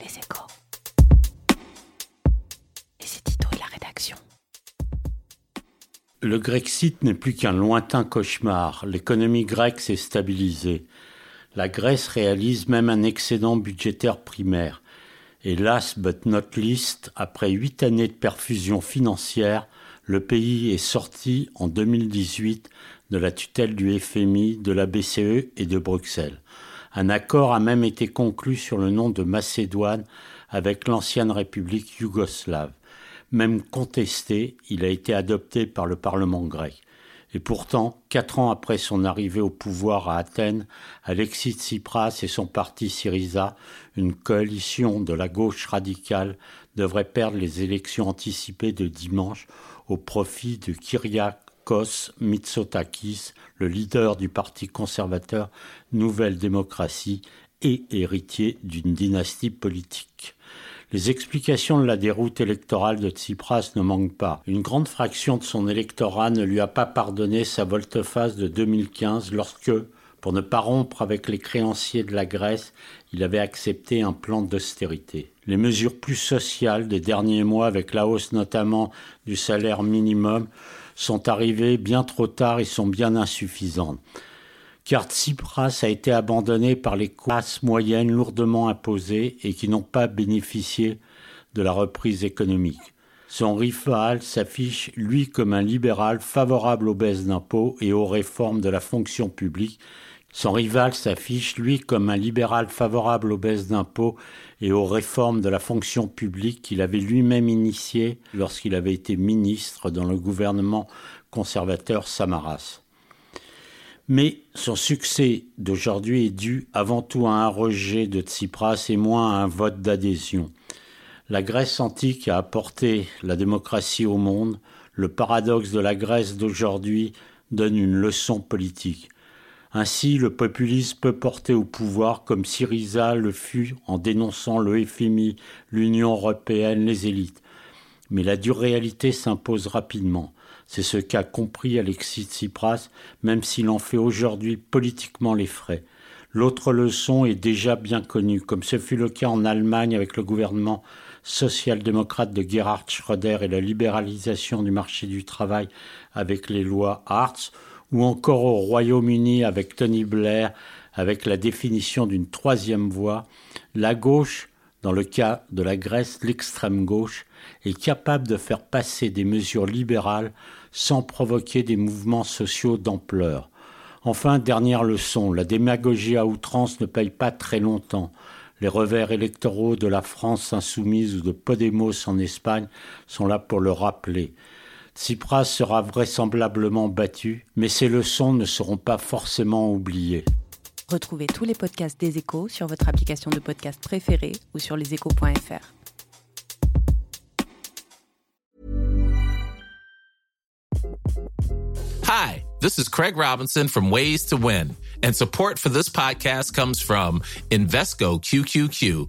Les échos. C'est Tito et la rédaction. Le Grexit n'est plus qu'un lointain cauchemar. L'économie grecque s'est stabilisée. La Grèce réalise même un excédent budgétaire primaire. Et last but not least, après huit années de perfusion financière, le pays est sorti en 2018 de la tutelle du FMI, de la BCE et de Bruxelles. Un accord a même été conclu sur le nom de Macédoine avec l'ancienne République yougoslave. Même contesté, il a été adopté par le Parlement grec. Et pourtant, quatre ans après son arrivée au pouvoir à Athènes, Alexis Tsipras et son parti Syriza, une coalition de la gauche radicale, devraient perdre les élections anticipées de dimanche au profit de Kyriakos Mitsotakis, le leader du parti conservateur Nouvelle Démocratie et héritier d'une dynastie politique. Les explications de la déroute électorale de Tsipras ne manquent pas. Une grande fraction de son électorat ne lui a pas pardonné sa volte-face de 2015 lorsque, pour ne pas rompre avec les créanciers de la Grèce, il avait accepté un plan d'austérité. Les mesures plus sociales des derniers mois, avec la hausse notamment du salaire minimum, sont arrivées bien trop tard et sont bien insuffisantes car Tsipras a été abandonné par les classes moyennes lourdement imposées et qui n'ont pas bénéficié de la reprise économique. Son rival s'affiche, lui, comme un libéral favorable aux baisses d'impôts et aux réformes de la fonction publique. Son rival s'affiche, lui, comme un libéral favorable aux baisses d'impôts et aux réformes de la fonction publique qu'il avait lui-même initiées lorsqu'il avait été ministre dans le gouvernement conservateur Samaras. Mais son succès d'aujourd'hui est dû avant tout à un rejet de Tsipras et moins à un vote d'adhésion. La Grèce antique a apporté la démocratie au monde. Le paradoxe de la Grèce d'aujourd'hui donne une leçon politique. Ainsi, le populisme peut porter au pouvoir comme Syriza le fut en dénonçant le FMI, l'Union européenne, les élites. Mais la dure réalité s'impose rapidement. C'est ce qu'a compris Alexis Tsipras, même s'il en fait aujourd'hui politiquement les frais. L'autre leçon est déjà bien connue, comme ce fut le cas en Allemagne avec le gouvernement social-démocrate de Gerhard Schröder et la libéralisation du marché du travail avec les lois Hartz, ou encore au Royaume-Uni avec Tony Blair, avec la définition d'une troisième voie, la gauche, dans le cas de la Grèce, l'extrême gauche, est capable de faire passer des mesures libérales sans provoquer des mouvements sociaux d'ampleur. Enfin, dernière leçon, la démagogie à outrance ne paye pas très longtemps. Les revers électoraux de la France insoumise ou de Podemos en Espagne sont là pour le rappeler. Tsipras sera vraisemblablement battu, mais ces leçons ne seront pas forcément oubliées. Retrouvez tous les podcasts des échos sur votre application de podcast préférée ou sur leséchos.fr. Hi, this is Craig Robinson from Ways to Win, and support for this podcast comes from Invesco QQQ,